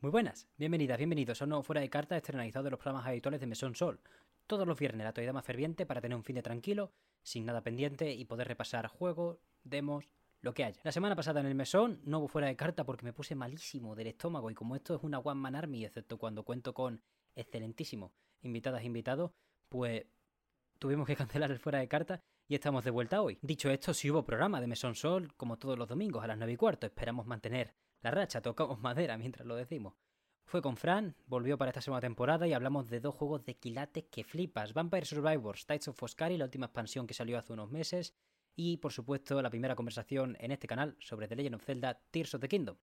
Muy buenas, bienvenidas, bienvenidos a un Fuera de Carta externalizado de los programas habituales de Mesón Sol. Todos los viernes la actualidad más ferviente para tener un fin de tranquilo, sin nada pendiente y poder repasar juegos, demos, lo que haya. La semana pasada en el mesón no hubo fuera de carta porque me puse malísimo del estómago y como esto es una One Man Army, excepto cuando cuento con excelentísimo invitadas e invitados, pues tuvimos que cancelar el fuera de carta y estamos de vuelta hoy. Dicho esto, si hubo programa de Mesón Sol como todos los domingos a las 9 y cuarto. Esperamos mantener la racha, tocamos madera mientras lo decimos. Fue con Fran, volvió para esta segunda temporada y hablamos de dos juegos de quilates que flipas. Vampire Survivors, Tides of Foscari, la última expansión que salió hace unos meses, y por supuesto la primera conversación en este canal sobre The Legend of Zelda Tears of the Kingdom.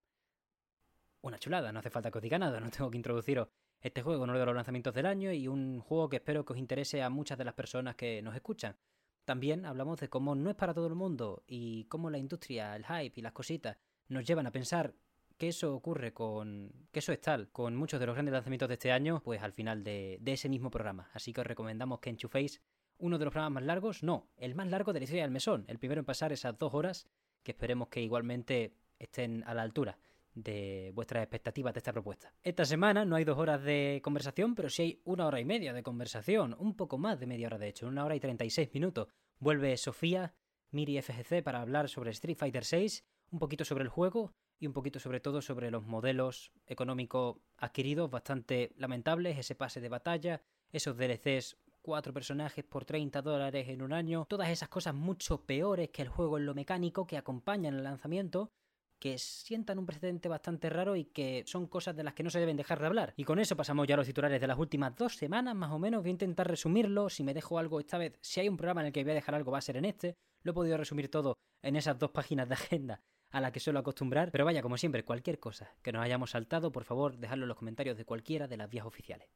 Una chulada, no hace falta que os diga nada, no tengo que introduciros este juego, uno de los lanzamientos del año y un juego que espero que os interese a muchas de las personas que nos escuchan. También hablamos de cómo no es para todo el mundo y cómo la industria, el hype y las cositas nos llevan a pensar que eso ocurre con. que eso es tal con muchos de los grandes lanzamientos de este año, pues al final de, ese mismo programa. Así que os recomendamos que enchuféis uno de los programas más largos, no, el más largo de la historia del mesón, el primero en pasar esas dos horas, que esperemos que igualmente estén a la altura de vuestras expectativas de esta propuesta. Esta semana no hay dos horas de conversación, pero sí hay una hora y media de conversación, un poco más de media hora de hecho, una hora y 36 minutos. Vuelve Sofía, Miri FGC para hablar sobre Street Fighter VI, un poquito sobre el juego un poquito sobre todo sobre los modelos económicos adquiridos bastante lamentables, ese pase de batalla, esos DLCs cuatro personajes por 30 dólares en un año, todas esas cosas mucho peores que el juego en lo mecánico que acompañan el lanzamiento, que sientan un precedente bastante raro y que son cosas de las que no se deben dejar de hablar. Y con eso pasamos ya a los titulares de las últimas dos semanas, más o menos. Voy a intentar resumirlo. Si me dejo algo esta vez, si hay un programa en el que voy a dejar algo, va a ser en este. Lo he podido resumir todo en esas dos páginas de agenda a la que suelo acostumbrar. Pero vaya, como siempre, cualquier cosa que nos hayamos saltado, por favor, dejadlo en los comentarios de cualquiera de las vías oficiales.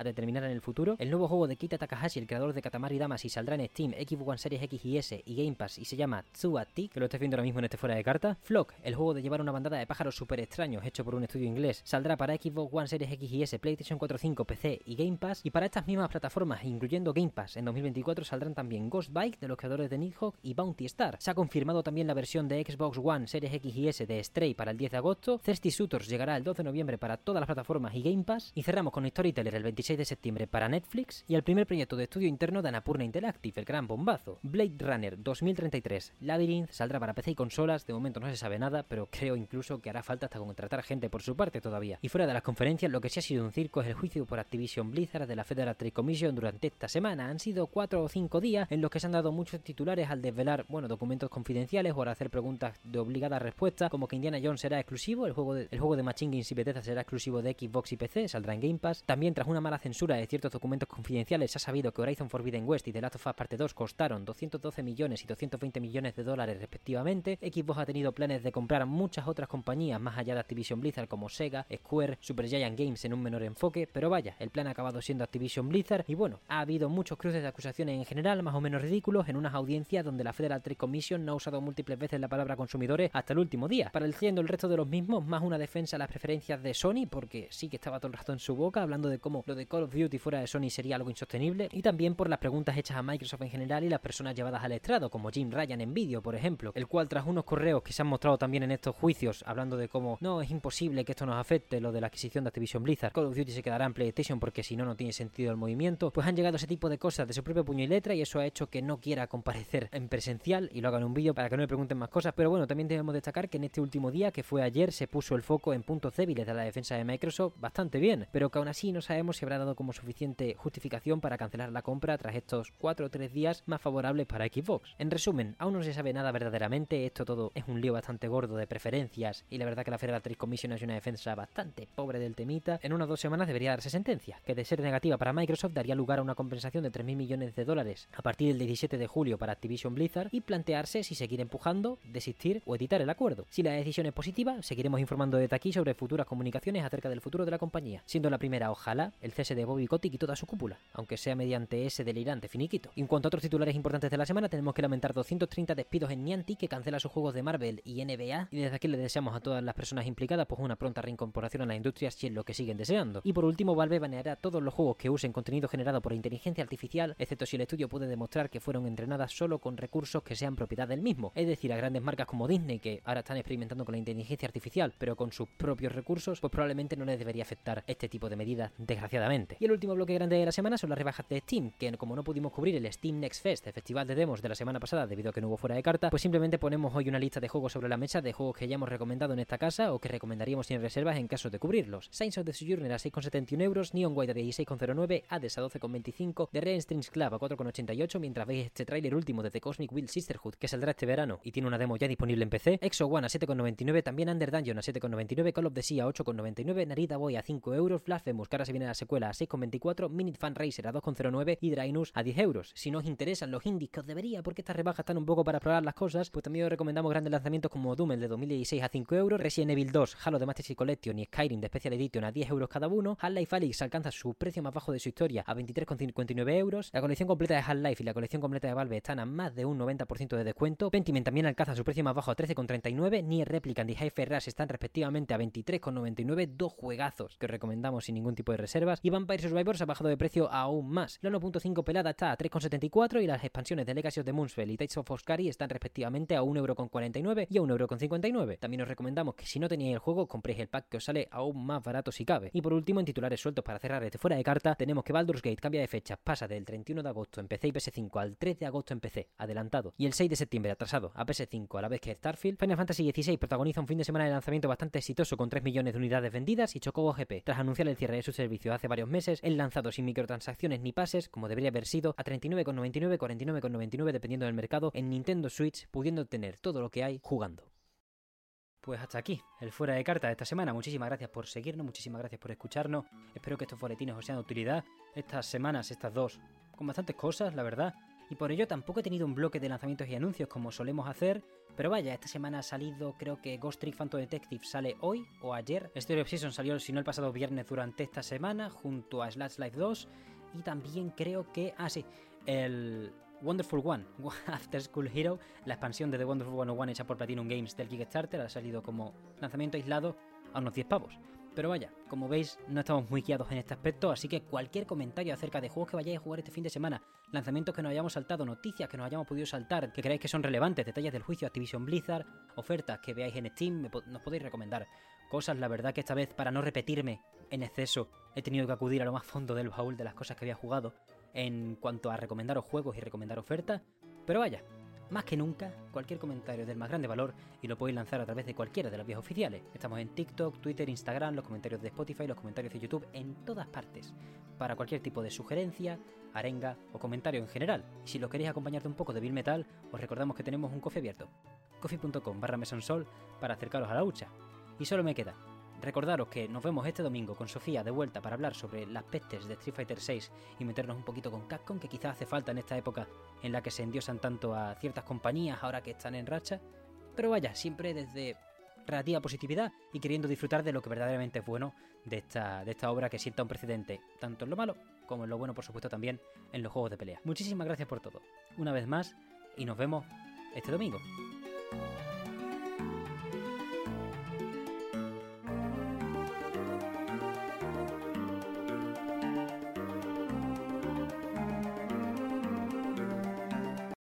A determinar en el futuro. El nuevo juego de Kita Takahashi, el creador de Katamari Damacy, saldrá en Steam, Xbox One Series X y S y Game Pass y se llama Tsuati, que lo estáis viendo ahora mismo en este fuera de carta. Flock, el juego de llevar una bandada de pájaros super extraños hecho por un estudio inglés, saldrá para Xbox One Series X y S, PlayStation 4, 5, PC y Game Pass. Y para estas mismas plataformas, incluyendo Game Pass, en 2024 saldrán también Ghost Bike de los creadores de Nidhogg y Bounty Star. Se ha confirmado también la versión de Xbox One Series X y S de Stray para el 10 de agosto. Thirsty Shooters llegará el 12 de noviembre para todas las plataformas y Game Pass. Y cerramos con Storyteller el 26 de septiembre para Netflix y el primer proyecto de estudio interno de Anapurna Interactive, el gran bombazo. Blade Runner 2033 Labyrinth saldrá para PC y consolas, de momento no se sabe nada, pero creo incluso que hará falta hasta contratar gente por su parte todavía. Y fuera de las conferencias, lo que sí ha sido un circo es el juicio por Activision Blizzard de la Federal Trade Commission durante esta semana. Han sido cuatro o cinco días en los que se han dado muchos titulares al desvelar, bueno, documentos confidenciales o al hacer preguntas de obligada respuesta, como que Indiana Jones será exclusivo, el juego de, el juego de Machine Games y Bethesda será exclusivo de Xbox y PC, saldrá en Game Pass. También tras una mala censura de ciertos documentos confidenciales. Se ha sabido que Horizon Forbidden West y The Last of Us Parte 2 costaron 212 millones y 220 millones de dólares respectivamente. Xbox ha tenido planes de comprar muchas otras compañías más allá de Activision Blizzard como Sega, Square, Supergiant Games en un menor enfoque, pero vaya, el plan ha acabado siendo Activision Blizzard. Y bueno, ha habido muchos cruces de acusaciones en general más o menos ridículos en unas audiencias donde la Federal Trade Commission no ha usado múltiples veces la palabra consumidores hasta el último día, pareciendo el resto de los mismos más una defensa a las preferencias de Sony porque sí que estaba todo el rato en su boca hablando de cómo lo Call of Duty fuera de Sony sería algo insostenible, y también por las preguntas hechas a Microsoft en general y las personas llevadas al estrado, como Jim Ryan en vídeo, por ejemplo, el cual tras unos correos que se han mostrado también en estos juicios, hablando de cómo no es imposible que esto nos afecte, lo de la adquisición de Activision Blizzard, Call of Duty se quedará en PlayStation porque si no, no tiene sentido el movimiento, pues han llegado ese tipo de cosas de su propio puño y letra y eso ha hecho que no quiera comparecer en presencial y lo hagan en un vídeo para que no le pregunten más cosas, pero bueno, también debemos destacar que en este último día, que fue ayer, se puso el foco en puntos débiles de la defensa de Microsoft bastante bien, pero que aún así no sabemos si habrá dado como suficiente justificación para cancelar la compra tras estos 4 o 3 días más favorables para Xbox. En resumen, aún no se sabe nada verdaderamente, esto todo es un lío bastante gordo de preferencias y la verdad que la Federal Commission es una defensa bastante pobre del temita. En unas dos semanas debería darse sentencia, que de ser negativa para Microsoft daría lugar a una compensación de 3.000 millones de dólares a partir del 17 de julio para Activision Blizzard y plantearse si seguir empujando, desistir o editar el acuerdo. Si la decisión es positiva, seguiremos informando desde aquí sobre futuras comunicaciones acerca del futuro de la compañía, siendo la primera, ojalá, el cese de Bobby Kotick y toda su cúpula, aunque sea mediante ese delirante finiquito. En cuanto a otros titulares importantes de la semana, tenemos que lamentar 230 despidos en Niantic, que cancela sus juegos de Marvel y NBA, y desde aquí le deseamos a todas las personas implicadas pues una pronta reincorporación a la industria si es lo que siguen deseando. Y por último, Valve baneará todos los juegos que usen contenido generado por inteligencia artificial, excepto si el estudio puede demostrar que fueron entrenadas solo con recursos que sean propiedad del mismo, es decir, a grandes marcas como Disney, que ahora están experimentando con la inteligencia artificial, pero con sus propios recursos, pues probablemente no les debería afectar este tipo de medidas, desgraciadamente. Y el último bloque grande de la semana son las rebajas de Steam, que como no pudimos cubrir el Steam Next Fest, el festival de demos de la semana pasada debido a que no hubo fuera de carta, pues simplemente ponemos hoy una lista de juegos sobre la mesa de juegos que ya hemos recomendado en esta casa o que recomendaríamos sin reservas en caso de cubrirlos. Saints of the Sojourner a 6,71 euros, Neon White a 16,09, Hades a 12,25, The Red Strings Club a 4,88, mientras veis este tráiler último de The Cosmic Will Sisterhood que saldrá este verano y tiene una demo ya disponible en PC, Exo One a 7,99, también Under Dungeon a 7,99, Call of the Sea a 8,99, Narita Boy a 5 euros, Blasphemous que ahora se viene la secuela a 6,24, Minute Fan Racer a 2,09 y Drainus a 10 euros. Si nos interesan los indies, que os debería porque estas rebajas están un poco para explorar las cosas, pues también os recomendamos grandes lanzamientos como Doom el de 2016 a 5 euros, Resident Evil 2, Halo de Master Chief Collection y Skyrim de Special Edition a 10 euros cada uno, Half-Life Alyx alcanza su precio más bajo de su historia a 23,59 euros, la colección completa de Half-Life y la colección completa de Valve están a más de un 90% de descuento, Pentiment también alcanza su precio más bajo a 13,39, Nier Replicant y Hi-Fi Rush están respectivamente a 23,99, dos juegazos que os recomendamos sin ningún tipo de reservas, Vampire Survivors ha bajado de precio aún más, la 1.5 pelada está a 3,74 y las expansiones de Legacy of the Moonspell y Tides of Oscari están respectivamente a 1,49€ y a 1,59€. También os recomendamos que si no teníais el juego, compréis el pack que os sale aún más barato si cabe. Y por último, en titulares sueltos para cerrar este fuera de carta, tenemos que Baldur's Gate cambia de fecha, pasa del 31 de agosto en PC y PS5 al 3 de agosto en PC, adelantado, y el 6 de septiembre atrasado a PS5 a la vez que Starfield. Final Fantasy XVI protagoniza un fin de semana de lanzamiento bastante exitoso con 3 millones de unidades vendidas y Chocobo GP, tras anunciar el cierre de su servicio hace varios meses, el lanzado sin microtransacciones ni pases, como debería haber sido, a 39,99, 49,99 dependiendo del mercado, en Nintendo Switch, pudiendo tener todo lo que hay jugando. Pues hasta aquí, el fuera de carta de esta semana. Muchísimas gracias por seguirnos, muchísimas gracias por escucharnos. Espero que estos boletines os sean de utilidad. Estas semanas, estas dos, con bastantes cosas, la verdad. Y por ello tampoco he tenido un bloque de lanzamientos y anuncios como solemos hacer. Pero vaya, esta semana ha salido, creo que Ghost Trick Phantom Detective sale hoy o ayer. Story of Season salió, si no el pasado viernes, durante esta semana, junto a Slash Life 2. Y también creo que. Ah, sí, el Wonderful One, After School Hero, la expansión de The Wonderful 101 hecha por Platinum Games del Kickstarter, ha salido como lanzamiento aislado a unos 10 pavos. Pero vaya, como veis, no estamos muy guiados en este aspecto, así que cualquier comentario acerca de juegos que vayáis a jugar este fin de semana, lanzamientos que nos hayamos saltado, noticias que nos hayamos podido saltar, que creáis que son relevantes, detalles del juicio Activision Blizzard, ofertas que veáis en Steam, nos podéis recomendar cosas. La verdad que esta vez, para no repetirme en exceso, he tenido que acudir a lo más fondo del baúl de las cosas que había jugado en cuanto a recomendaros juegos y recomendar ofertas. Pero vaya, más que nunca, cualquier comentario es del más grande valor y lo podéis lanzar a través de cualquiera de las vías oficiales. Estamos en TikTok, Twitter, Instagram, los comentarios de Spotify, los comentarios de YouTube, en todas partes. Para cualquier tipo de sugerencia, arenga o comentario en general. Y si lo queréis acompañar de un poco de Bill Metal, os recordamos que tenemos un coffee abierto. coffee.com barra mesonsol para acercaros a la hucha. Y solo me queda Recordaros que nos vemos este domingo con Sofía de vuelta para hablar sobre las pestes de Street Fighter VI y meternos un poquito con Capcom, que quizás hace falta en esta época en la que se endiosan tanto a ciertas compañías ahora que están en racha. Pero vaya, siempre desde relativa positividad y queriendo disfrutar de lo que verdaderamente es bueno de esta, de esta obra que sienta un precedente, tanto en lo malo como en lo bueno, por supuesto, también en los juegos de pelea. Muchísimas gracias por todo, una vez más, y nos vemos este domingo.